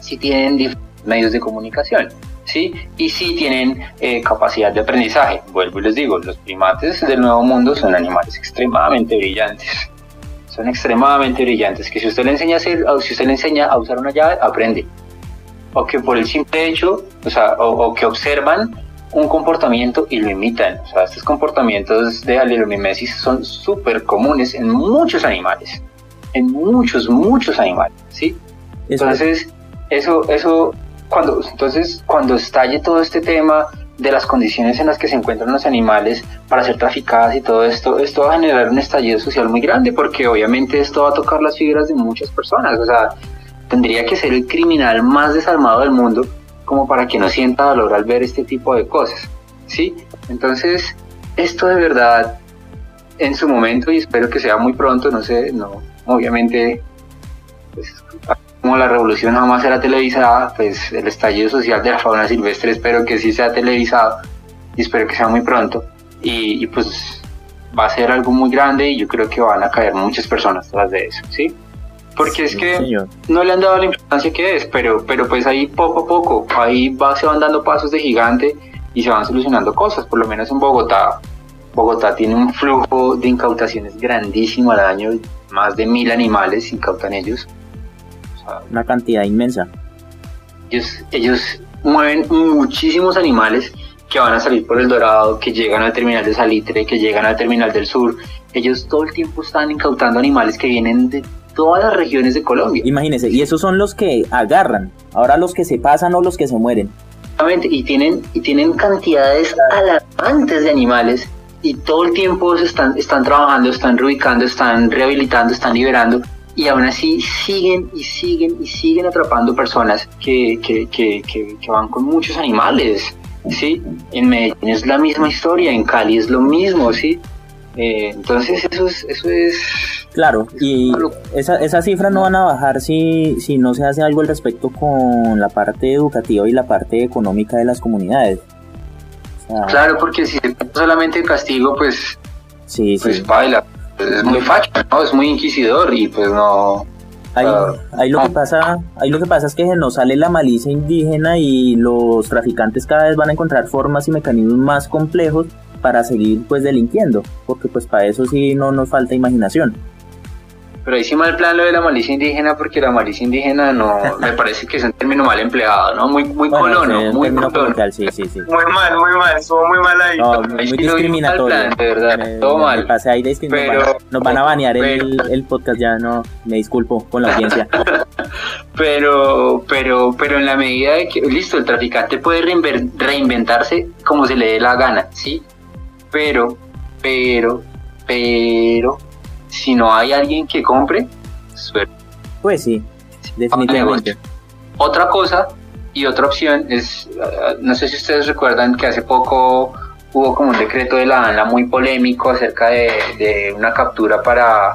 sí tienen medios de comunicación, ¿sí? Y sí tienen eh, capacidad de aprendizaje. Vuelvo y les digo, los primates del Nuevo Mundo son animales extremadamente brillantes. Son extremadamente brillantes, que si usted le enseña a hacer, si usted le enseña a usar una llave, aprende. O que por el simple hecho, o sea, o que observan un comportamiento y lo imitan. O sea, estos comportamientos de alelomimesis son súper comunes en muchos animales. En muchos, muchos animales, ¿sí? Entonces, eso, eso, cuando, entonces, cuando estalle todo este tema de las condiciones en las que se encuentran los animales para ser traficadas y todo esto, esto va a generar un estallido social muy grande porque obviamente esto va a tocar las fibras de muchas personas. O sea, tendría que ser el criminal más desarmado del mundo como para que no sienta dolor al ver este tipo de cosas, ¿sí? Entonces, esto de verdad, en su momento, y espero que sea muy pronto, no sé, no, obviamente, pues, como la revolución jamás será televisada, pues el estallido social de la fauna silvestre espero que sí sea televisado y espero que sea muy pronto. Y, y pues va a ser algo muy grande y yo creo que van a caer muchas personas tras de eso, ¿sí? porque es que no le han dado la importancia que es, pero, pero pues ahí poco a poco, ahí va, se van dando pasos de gigante y se van solucionando cosas, por lo menos en Bogotá. Bogotá tiene un flujo de incautaciones grandísimo al año, más de mil animales incautan ellos. Una cantidad inmensa. Ellos, ellos mueven muchísimos animales que van a salir por el Dorado, que llegan al terminal de Salitre, que llegan al terminal del Sur. Ellos todo el tiempo están incautando animales que vienen de todas las regiones de Colombia. Imagínense, y esos son los que agarran, ahora los que se pasan o los que se mueren. Y tienen, y tienen cantidades alarmantes de animales y todo el tiempo están, están trabajando, están reubicando, están rehabilitando, están liberando y aún así siguen y siguen y siguen atrapando personas que, que, que, que, van con muchos animales. ¿sí? En Medellín es la misma historia, en Cali es lo mismo, ¿sí? Eh, entonces eso es, eso es... Claro, y esa, esa cifra no van a bajar si, si no se hace algo al respecto con la parte educativa y la parte económica de las comunidades. claro, porque si solamente el castigo, pues, sí, pues baila. Es muy facho, ¿no? Es muy inquisidor y pues no... Ahí, lo que pasa, ahí lo que pasa es que se nos sale la malicia indígena y los traficantes cada vez van a encontrar formas y mecanismos más complejos para seguir pues delinquiendo, porque pues para eso sí no nos falta imaginación. Pero ahí sí mal plan lo de la malicia indígena, porque la malicia indígena no, me parece que es un término mal empleado, ¿no? Muy, muy colono, muy colono. Sí, sí, sí. Muy mal, muy mal, estuvo muy mal ahí. No, muy discriminatorio. de verdad, todo mal. Pasé ahí pero, nos van a banear el, el, podcast, ya no, me disculpo con la audiencia. pero, pero, pero en la medida de que, listo, el traficante puede reinventarse como se le dé la gana, ¿sí? Pero, pero, pero si no hay alguien que compre, suerte. Pues sí, definitivamente. Otra cosa y otra opción es, uh, no sé si ustedes recuerdan que hace poco hubo como un decreto de la ANLA muy polémico acerca de, una captura para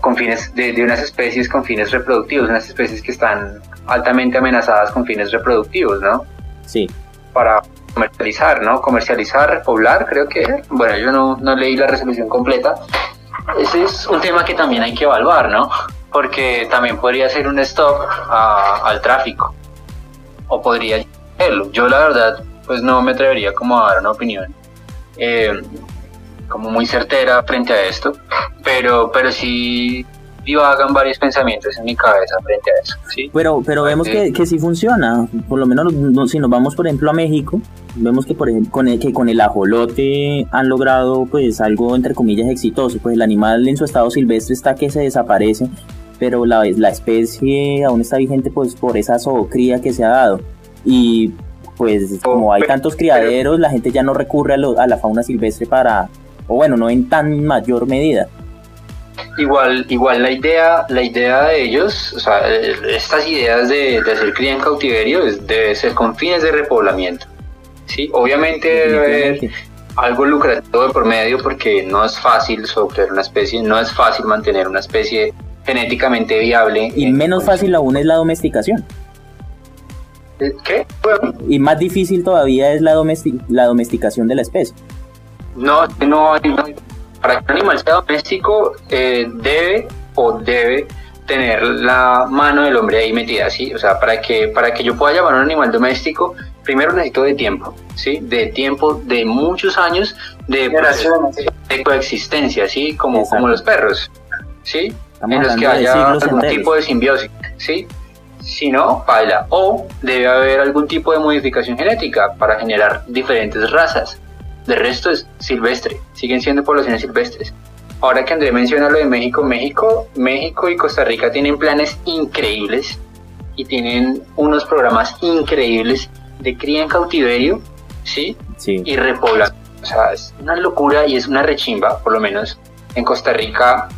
con fines de, de, unas especies con fines reproductivos, unas especies que están altamente amenazadas con fines reproductivos, ¿no? Sí. Para comercializar, ¿no? Comercializar, repoblar, creo que, bueno, yo no, no leí la resolución completa, ese es un tema que también hay que evaluar, ¿no? Porque también podría ser un stop al tráfico. O podría serlo. Yo la verdad, pues no me atrevería como a dar una opinión eh, como muy certera frente a esto. Pero, pero sí hagan varios pensamientos en mi cabeza frente a eso. ¿sí? Pero, pero vemos que, que sí funciona. Por lo menos si nos vamos, por ejemplo, a México, vemos que, por ejemplo, con el, que con el ajolote han logrado pues algo entre comillas exitoso. Pues el animal en su estado silvestre está que se desaparece, pero la, la especie aún está vigente pues por esa zoocría que se ha dado. Y pues como hay tantos criaderos, la gente ya no recurre a, a la fauna silvestre para, o bueno, no en tan mayor medida. Igual, igual la idea, la idea de ellos, o sea, estas ideas de, hacer cría en cautiverio debe ser con fines de repoblamiento. Sí, obviamente debe haber algo lucrativo por medio porque no es fácil sostener una especie, no es fácil mantener una especie genéticamente viable. Y menos fácil aún es la domesticación. ¿Qué? Y más difícil todavía es la, la domesticación de la especie. No, no hay, no hay para que un animal sea doméstico eh, debe o debe tener la mano del hombre ahí metida, ¿sí? O sea, para que, para que yo pueda llamar a un animal doméstico, primero necesito de tiempo, ¿sí? De tiempo de muchos años de, de coexistencia, ¿sí? Como, como los perros, ¿sí? en los que haya algún tipo de simbiosis, ¿sí? Si no, baila. O debe haber algún tipo de modificación genética para generar diferentes razas. De resto es silvestre, siguen siendo poblaciones silvestres. Ahora que André menciona lo de México, México, México y Costa Rica tienen planes increíbles y tienen unos programas increíbles de cría en cautiverio, ¿sí? sí. Y repoblación. O sea, es una locura y es una rechimba, por lo menos en Costa Rica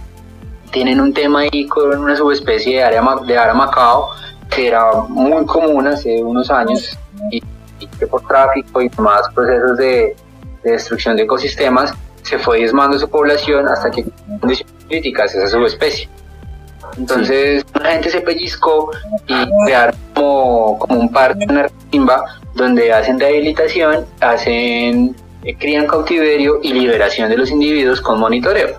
tienen un tema ahí con una subespecie de, área, de aramacao que era muy común hace unos años y, y que por tráfico y demás procesos de, de destrucción de ecosistemas, se fue diezmando su población hasta que condiciones críticas esa subespecie. Entonces la gente se pellizcó y crearon como, como un parque, una timba, donde hacen rehabilitación, hacen eh, crían cautiverio y liberación de los individuos con monitoreo.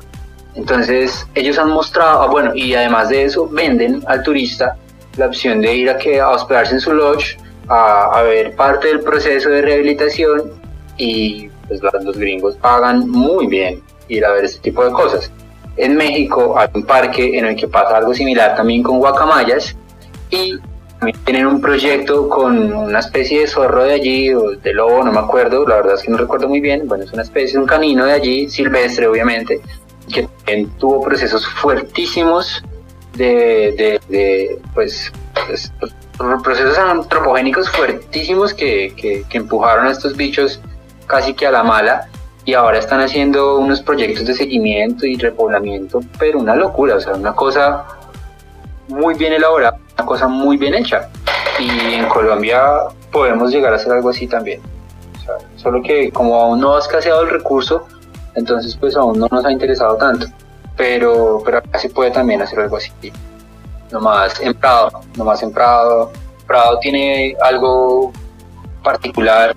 Entonces ellos han mostrado, ah, bueno, y además de eso venden al turista la opción de ir a, que, a hospedarse en su lodge, a, a ver parte del proceso de rehabilitación y pues los gringos pagan muy bien ir a ver este tipo de cosas. En México hay un parque en el que pasa algo similar también con guacamayas y también tienen un proyecto con una especie de zorro de allí o de lobo, no me acuerdo, la verdad es que no recuerdo muy bien, bueno, es una especie, un canino de allí, silvestre obviamente, que también tuvo procesos fuertísimos de, de, pues, pues, procesos antropogénicos fuertísimos que, que, que empujaron a estos bichos casi que a la mala y ahora están haciendo unos proyectos de seguimiento y repoblamiento, pero una locura, o sea, una cosa muy bien elaborada, una cosa muy bien hecha. Y en Colombia podemos llegar a hacer algo así también. solo que como aún no ha escaseado el recurso, entonces pues aún no nos ha interesado tanto. Pero, pero acá se puede también hacer algo así. Nomás en Prado, nomás en Prado. Prado tiene algo particular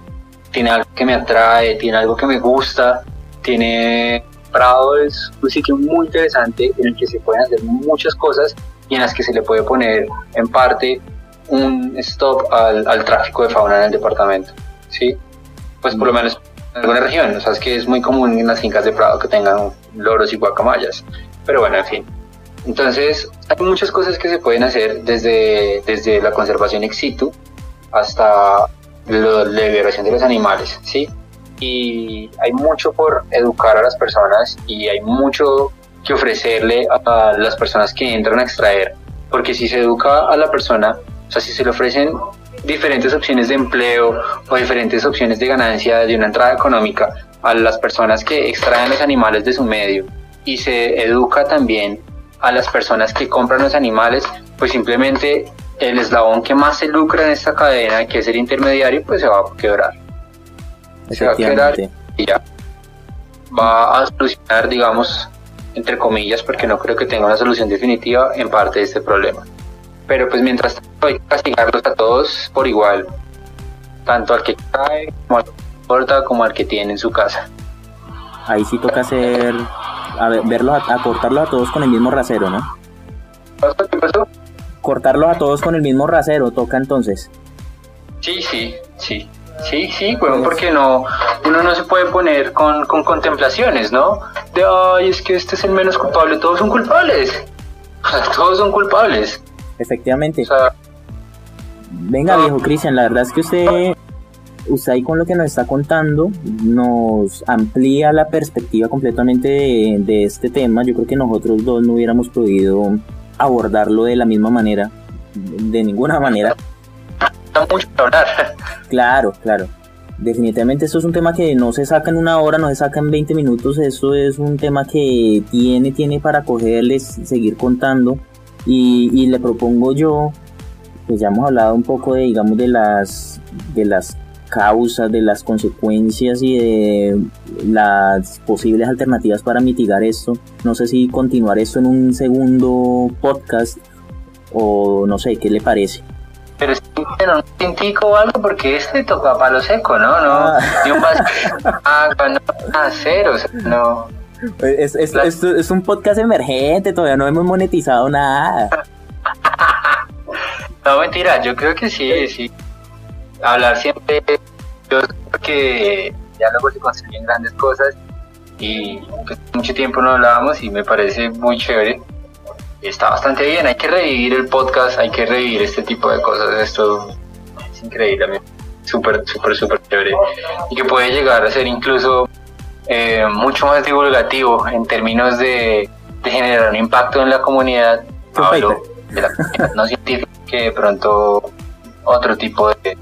tiene algo que me atrae, tiene algo que me gusta, tiene Prado es un sitio muy interesante en el que se pueden hacer muchas cosas y en las que se le puede poner en parte un stop al, al tráfico de fauna en el departamento, ¿sí? Pues por lo menos en alguna región, o sea, es que es muy común en las fincas de Prado que tengan loros y guacamayas, pero bueno, en fin. Entonces, hay muchas cosas que se pueden hacer desde, desde la conservación ex situ hasta la liberación de los animales, ¿sí? Y hay mucho por educar a las personas y hay mucho que ofrecerle a las personas que entran a extraer, porque si se educa a la persona, o sea, si se le ofrecen diferentes opciones de empleo o diferentes opciones de ganancia de una entrada económica a las personas que extraen los animales de su medio y se educa también a las personas que compran los animales, pues simplemente el eslabón que más se lucra en esta cadena, que es el intermediario, pues se va a quebrar. Se va a quebrar y ya va a solucionar, digamos, entre comillas, porque no creo que tenga una solución definitiva en parte de este problema. Pero pues mientras tanto hay que castigarlos a todos por igual, tanto al que cae como al que corta como al que tiene en su casa. Ahí sí toca hacer, a ver, verlos, a, cortarlos a todos con el mismo rasero, ¿no? ¿Qué pasó? Cortarlos a todos con el mismo rasero, toca entonces. Sí, sí, sí. Sí, sí, bueno, porque no, uno no se puede poner con, con contemplaciones, ¿no? De, ay, es que este es el menos culpable, todos son culpables. todos son culpables. Efectivamente. Venga, viejo Cristian, la verdad es que usted, usted ahí con lo que nos está contando nos amplía la perspectiva completamente de, este tema. Yo creo que nosotros dos no hubiéramos podido abordarlo de la misma manera, de ninguna manera. mucho hablar. Claro, claro. Definitivamente esto es un tema que no se saca en una hora, no se saca en 20 minutos, esto es un tema que tiene, tiene para cogerles, seguir contando y, le propongo yo, pues ya hemos hablado un poco de, digamos, de las, de las causas, de las consecuencias y de las posibles alternativas para mitigar esto. No sé si continuar esto en un segundo podcast o no sé, ¿qué le parece? Pero si no un tintico o algo, porque este toca a palo seco, ¿no? No, ah. ni un agua, no, nada, cero, o sea, no. Es, es, es, un podcast emergente, todavía no hemos monetizado nada. no, mentira, yo creo que sí, sí. Hablar siempre, yo creo que ya luego se construyen grandes cosas y pues, mucho tiempo no hablábamos y me parece muy chévere. Está bastante bien, hay que revivir el podcast, hay que revivir este tipo de cosas, esto es increíble, súper, súper, súper chévere y que puede llegar a ser incluso eh, mucho más divulgativo en términos de, generar un impacto en la comunidad. Hablo de la comunidad no científica que de pronto otro tipo de,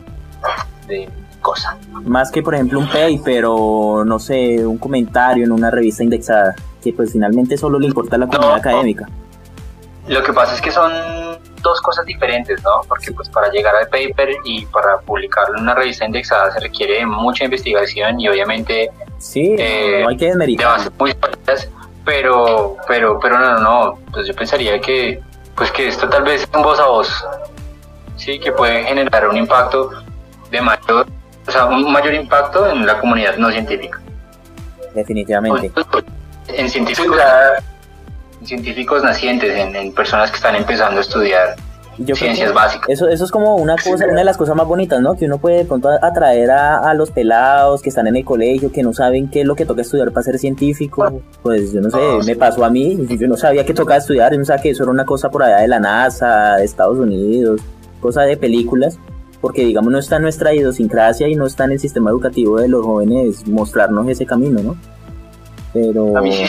de cosa. Más que por ejemplo un paper o no sé, un comentario en una revista indexada, que pues finalmente solo le importa a la comunidad académica. Lo que pasa es que son dos cosas diferentes, ¿no? Porque pues para llegar al paper y para publicarlo en una revista indexada se requiere mucha investigación y obviamente sí, eh, no hay que desmeritar. muy pero pero pero no, no, no, pues yo pensaría que pues que esto tal vez es un voz a voz. Sí, que puede generar un impacto de mayor, o sea, un mayor impacto en la comunidad no científica. Definitivamente. Pues, pues, en científicos científicos nacientes, en, personas que están empezando a estudiar ciencias básicas. Eso, eso es como una cosa, una de las cosas más bonitas, ¿no? Que uno puede pronto atraer a, los pelados que están en el colegio, que no saben qué es lo que toca estudiar para ser científico. Pues yo no sé, ah, me pasó a mí, yo no sabía que tocaba estudiar, yo no sabía que eso era una cosa por allá de la NASA, de Estados Unidos, cosa de películas porque digamos no está en nuestra idiosincrasia y no está en el sistema educativo de los jóvenes mostrarnos ese camino, ¿no? Pero... A mí sí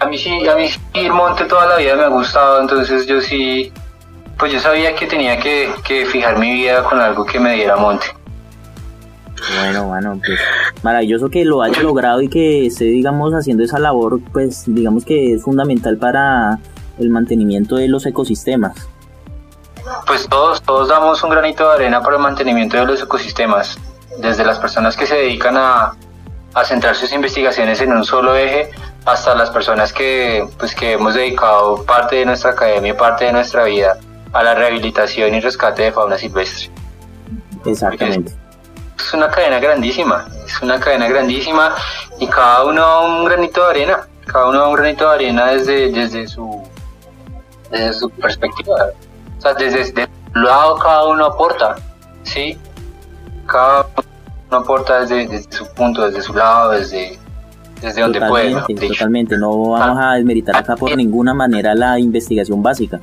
a mí sí, a mí ir monte toda la vida me ha gustado, entonces yo sí, pues yo sabía que tenía que, fijar mi vida con algo que me diera monte. Bueno, bueno, pues maravilloso que lo haya logrado y que esté, digamos, haciendo esa labor, pues digamos que es fundamental para el mantenimiento de los ecosistemas. Pues todos, todos damos un granito de arena para el mantenimiento de los ecosistemas, desde las personas que se dedican a, a centrar sus investigaciones en un solo eje hasta las personas que, pues, que hemos dedicado parte de nuestra academia, parte de nuestra vida a la rehabilitación y rescate de fauna silvestre. Exactamente. Es una cadena grandísima, es una cadena grandísima y cada uno un granito de arena, cada uno un granito de arena desde, desde, su, desde su perspectiva. O sea, desde, desde lado cada uno aporta, ¿sí? Cada uno aporta desde, desde su punto, desde su lado, desde, desde donde puede. Totalmente, no vamos a desmeritar acá por ninguna manera la investigación básica.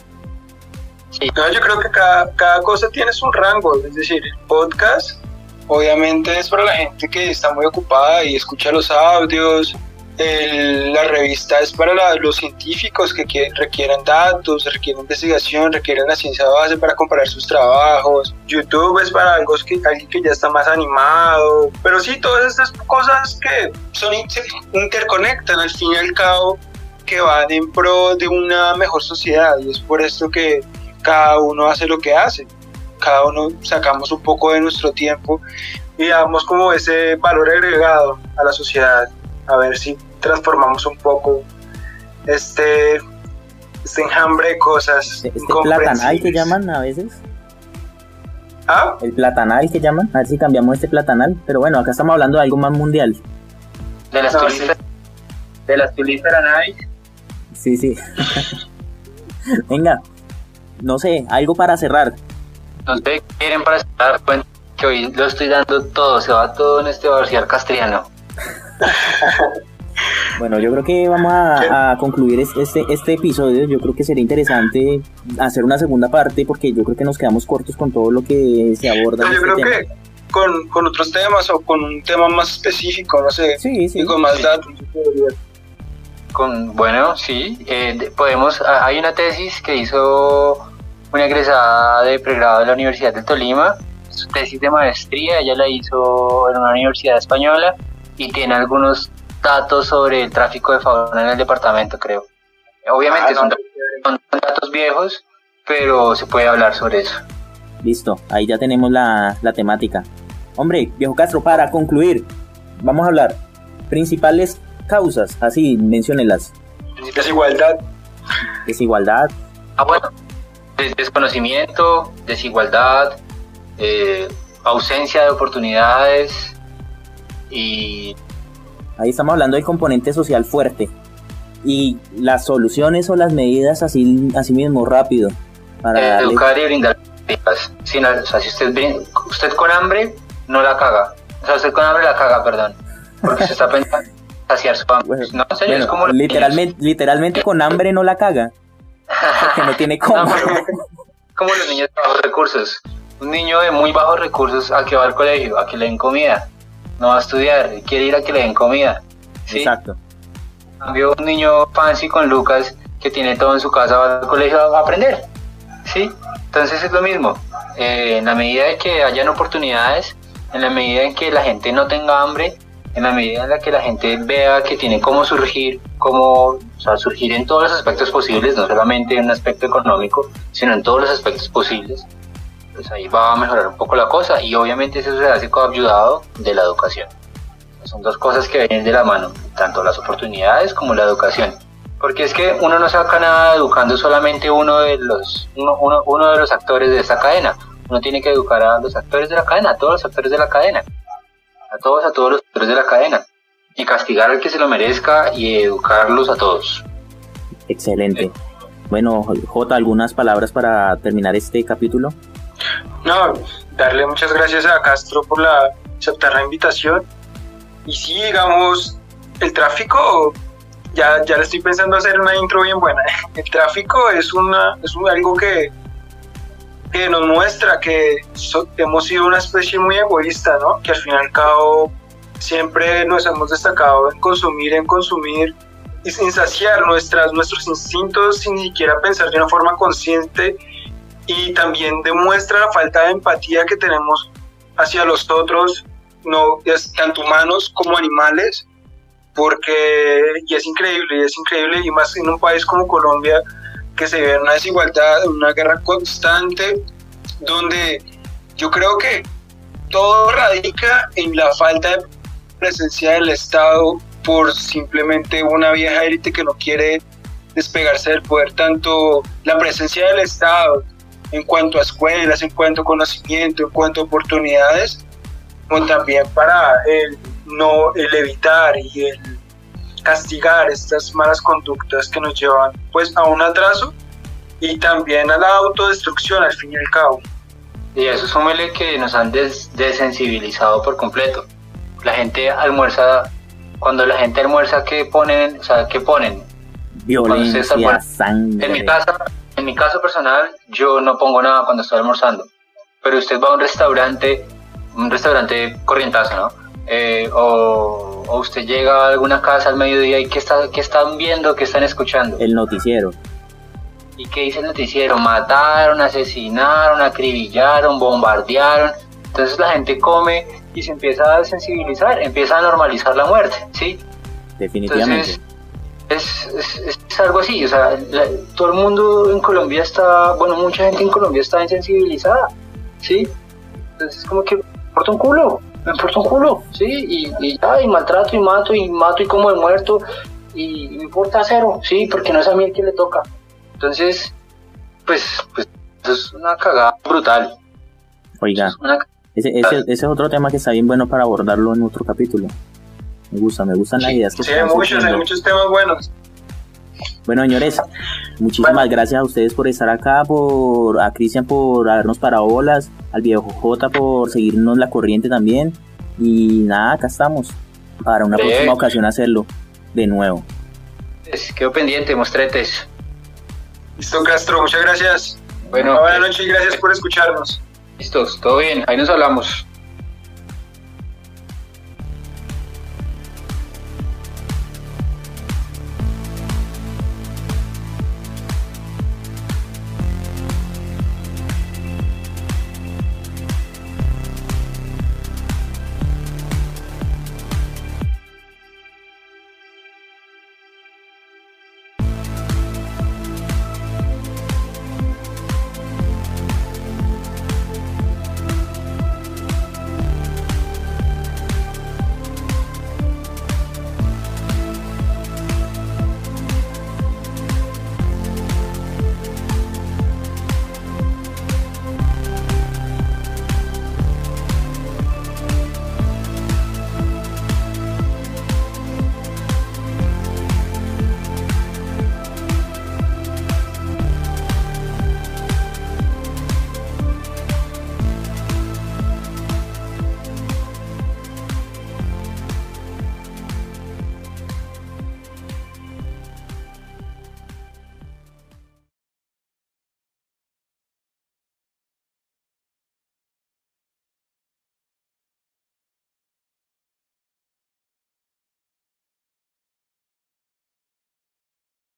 yo creo que cada, cada cosa tiene su rango, es decir, el podcast obviamente es para la gente que está muy ocupada y escucha los audios, la revista es para los científicos que, requieren datos, requieren investigación, requieren la ciencia base para comparar sus trabajos. YouTube es para algo que, alguien que ya está más animado. Pero sí, todas estas cosas que son, se interconectan al fin y al cabo, que van en pro de una mejor sociedad. Y es por esto que cada uno hace lo que hace. Cada uno sacamos un poco de nuestro tiempo y damos como ese valor agregado a la sociedad. A ver si transformamos un poco este, este enjambre de cosas. Este, platanal que llaman a veces. ¿Ah? El platanal que llaman, a ver si cambiamos este platanal. Pero bueno, acá estamos hablando de algo más mundial. De las tulipas. De las tulipas Sí, sí. Venga, no sé, algo para cerrar. No sé, quieren para cerrar, que hoy lo estoy dando todo, se va todo en este barcial castriano. Bueno, yo creo que vamos a, concluir este, este episodio. Yo creo que sería interesante hacer una segunda parte porque yo creo que nos quedamos cortos con todo lo que se aborda. yo este creo que con, con, otros temas o con un tema más específico, no sé, sí, sí, con más datos. Con, bueno, sí, eh, podemos, hay una tesis que hizo una egresada de pregrado de la Universidad de Tolima, su tesis de maestría, ella la hizo en una universidad española y tiene algunos datos sobre el tráfico de fauna en el departamento, creo. Obviamente ah, son, datos viejos, pero se puede hablar sobre eso. Listo, ahí ya tenemos la, la temática. Hombre, viejo Castro, para concluir, vamos a hablar principales causas, así menciónelas. Desigualdad. Desigualdad. Ah, bueno, desconocimiento, desigualdad, eh, ausencia de oportunidades y Ahí estamos hablando del componente social fuerte. Y las soluciones o las medidas así, así mismo rápido. Para Educar y brindar si usted, usted con hambre, no la caga. O sea, usted con hambre la caga, perdón. Porque se está pensando saciar su hambre. no, es como literalmente, literalmente con hambre no la caga. Porque no tiene cómo. como los niños de bajos recursos. Un niño de muy bajos recursos a que va al colegio, a que le den comida no va a estudiar, quiere ir a que le den comida. Exacto. Cambio un niño fancy con Lucas que tiene todo en su casa, va al colegio a aprender. ¿sí? Entonces es lo mismo. Eh, en la medida de que hayan oportunidades, en la medida en que la gente no tenga hambre, en la medida en la que la gente vea que tiene cómo surgir, cómo surgir en todos los aspectos posibles, no solamente en un aspecto económico, sino en todos los aspectos posibles, pues ahí va a mejorar un poco la cosa y obviamente eso se hace ayudado de la educación. Son dos cosas que vienen de la mano, tanto las oportunidades como la educación. Porque es que uno no saca nada educando solamente uno de los, uno, uno, de los actores de esa cadena. Uno tiene que educar a los actores de la cadena, a todos los actores de la cadena. A todos, a todos los actores de la cadena. Y castigar al que se lo merezca y educarlos a todos. Excelente. Bueno, J, ¿algunas palabras para terminar este capítulo? No, darle muchas gracias a Castro por la, aceptar la invitación. Y sí, digamos, el tráfico, ya, ya le estoy pensando hacer una intro bien buena. El tráfico es, una, es algo que, que nos muestra que hemos sido una especie muy egoísta, ¿no? Que al fin y al cabo siempre nos hemos destacado en consumir, en consumir y sin saciar nuestras, nuestros instintos sin siquiera pensar de una forma consciente y también demuestra la falta de empatía que tenemos hacia los otros, no tanto humanos como animales, porque y es increíble, y es increíble, y más en un país como Colombia, que se ve una desigualdad, una guerra constante, donde yo creo que todo radica en la falta de presencia del Estado por simplemente una vieja élite que no quiere despegarse del poder, tanto la presencia del Estado, en cuanto a escuelas, en cuanto a conocimiento, en cuanto a oportunidades, como también para el, no, el evitar y el castigar estas malas conductas que nos llevan pues a un atraso y también a la autodestrucción al fin y al cabo. Y eso súmele que nos han des desensibilizado por completo. La gente almuerza cuando la gente almuerza, ¿qué ponen? O sea, ¿qué ponen? Violencia, sangre. En mi, casa, en mi caso personal, yo no pongo nada cuando estoy almorzando. Pero usted va a un restaurante, un restaurante corrientazo, ¿no? Eh, o, usted llega a alguna casa al mediodía y ¿qué, está, ¿qué están viendo? ¿Qué están escuchando? El noticiero. ¿Y qué dice el noticiero? Mataron, asesinaron, acribillaron, bombardearon. Entonces la gente come y se empieza a sensibilizar, empieza a normalizar la muerte, ¿sí? Definitivamente. Entonces, es, algo así, o sea, todo el mundo en Colombia está, bueno, mucha gente en Colombia está insensibilizada, ¿sí? Entonces, como que me importa un culo, me importa un culo, ¿sí? Y, y, y maltrato y mato y mato y como de muerto y, me importa cero, ¿sí? Porque no es a mí el que le toca. Entonces, pues, pues, es una cagada brutal. Oiga, ese, ese, es otro tema que está bien bueno para abordarlo en otro capítulo. Me gusta, me gustan las ideas que Sí, hay muchos, hay muchos temas buenos. Bueno, señores, muchísimas gracias a ustedes por estar acá, por a Cristian por habernos parado bolas, al viejo J por seguirnos la corriente también. Y nada, acá estamos. Para una próxima ocasión hacerlo de nuevo. Quedo pendiente, mostretes. Listo, Castro, muchas gracias. Bueno, buenas noches y gracias por escucharnos. Listos, todo bien, ahí nos hablamos.